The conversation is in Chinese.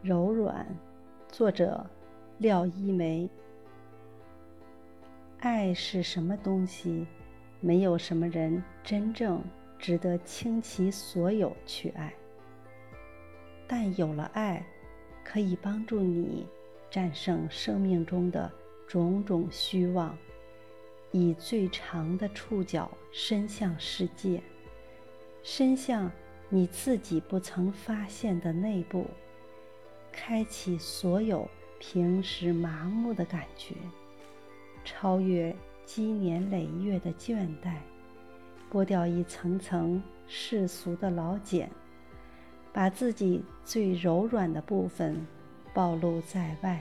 柔软，作者廖一梅。爱是什么东西？没有什么人真正值得倾其所有去爱。但有了爱，可以帮助你战胜生命中的种种虚妄，以最长的触角伸向世界，伸向你自己不曾发现的内部。开启所有平时麻木的感觉，超越积年累月的倦怠，剥掉一层层世俗的老茧，把自己最柔软的部分暴露在外。